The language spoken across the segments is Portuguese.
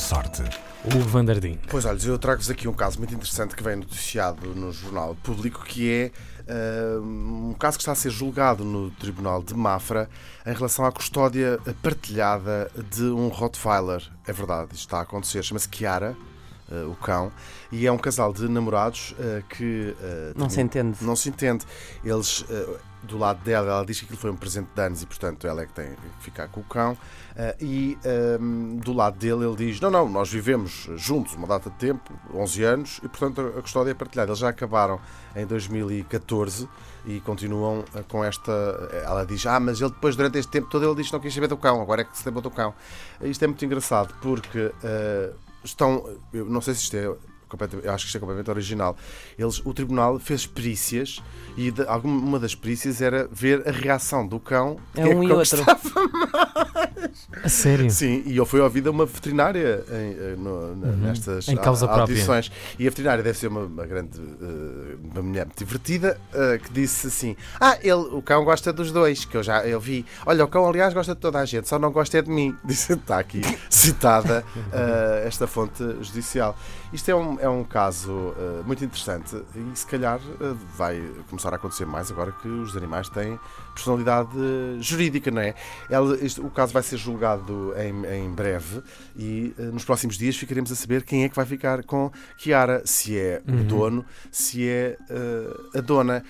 sorte. Hugo Vandardim. Pois olha, eu trago-vos aqui um caso muito interessante que vem noticiado no Jornal Público, que é uh, um caso que está a ser julgado no Tribunal de Mafra em relação à custódia partilhada de um Rottweiler. É verdade, isto está a acontecer. Chama-se Chiara. Uh, o cão, e é um casal de namorados uh, que. Uh, não se entende. Não se entende. Eles, do lado dela, ela diz que aquilo foi um presente de anos e, portanto, ela é que tem que ficar com o cão. e um, do lado dele, ele diz: Não, não, nós vivemos juntos uma data de tempo, 11 anos, e, portanto, a custódia é partilhada. Eles já acabaram em 2014 e continuam com esta. Ela diz: Ah, mas ele depois, durante este tempo todo, ele diz que não quis saber do cão, agora é que se lembrou do cão. Isto é muito engraçado porque estão. Eu não sei se isto é eu acho que isto é completamente original. Eles, o tribunal fez perícias e de, alguma das perícias era ver a reação do cão. É um é e outro. A sério? Sim, e eu fui ouvida uma veterinária em, eh, no, uhum. nestas em causa audições. Própria. E a veterinária deve ser uma, uma grande uh, uma mulher muito divertida uh, que disse assim: Ah, ele, o cão gosta dos dois, que eu já eu vi. Olha, o cão, aliás, gosta de toda a gente, só não gosta é de mim. Disse, está aqui citada uh, esta fonte judicial. Isto é um, é um caso muito interessante e se calhar vai começar a acontecer mais agora que os animais têm personalidade jurídica, não é? Ela, este, o caso vai ser julgado em, em breve e uh, nos próximos dias ficaremos a saber quem é que vai ficar com Kiara, se é uhum. o dono, se é a dona.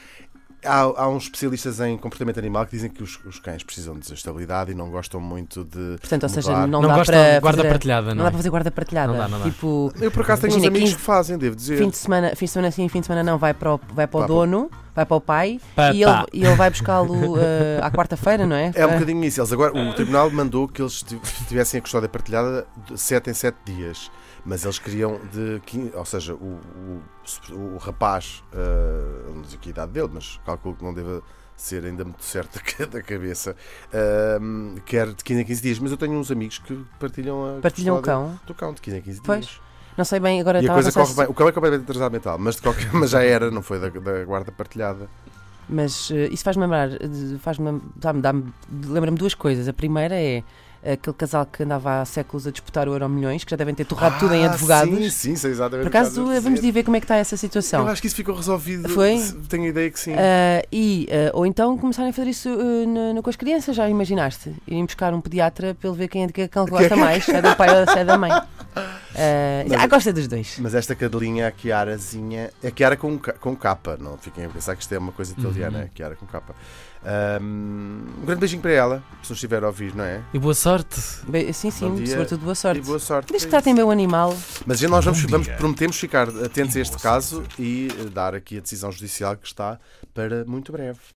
Há, há, uns especialistas em comportamento animal que dizem que os, os, cães precisam de estabilidade e não gostam muito de. Portanto, ou seja, não, não dá para. Guarda fazer, partilhada, não, não dá para fazer guarda partilhada. Não dá, não dá. Tipo, eu, por acaso, tenho uns amigos 15, que fazem, devo dizer. Fim de semana, fim de semana sim, fim de semana não, vai para o, vai para o dono, vai para o pai e ele, e ele, vai buscá-lo uh, à quarta-feira, não é? É um bocadinho isso. Eles agora, o tribunal mandou que eles tivessem a custódia partilhada de 7 em 7 dias mas eles queriam de 15, ou seja, o, o, o rapaz, uh, não sei que a idade dele, mas calculo que não deva ser ainda muito certo da cabeça, uh, quer de 15 a 15 dias. Mas eu tenho uns amigos que partilham a Partilham o cão? Do cão, de 15 a 15 pois. dias. Não sei bem, agora e a coisa corre bem. O cão é completamente atrasado mental, mas, de qualquer, mas já era, não foi da, da guarda partilhada. Mas uh, isso faz-me lembrar, faz-me, dá-me, lembra-me duas coisas. A primeira é aquele casal que andava há séculos a disputar o Euro Milhões, que já devem ter torrado ah, tudo em ah, advogados. Sim, sim, sei exatamente. Por acaso, vamos de ver como é que está essa situação. Eu acho que isso ficou resolvido. Foi? Tenho a ideia que sim. Uh, e, uh, ou então começarem a fazer isso uh, no, no, com as crianças, já imaginaste? Irem buscar um pediatra para ele ver quem é que gosta mais, se é do pai ou se é da mãe. Uh, mas, ah, gosta dos dois. Mas esta cadelinha, a Chiarazinha, é Chiara com, com capa, não fiquem a pensar que isto é uma coisa italiana, uhum. é Chiara com capa. Um, um grande beijinho para ela, se nos estiver a ouvir, não é? E boa sorte. Be sim, sim, sobretudo boa sorte. E boa sorte. Desde que tratem bem o animal. Mas nós vamos, vamos, prometemos ficar atentos a este caso e dar aqui a decisão judicial que está para muito breve.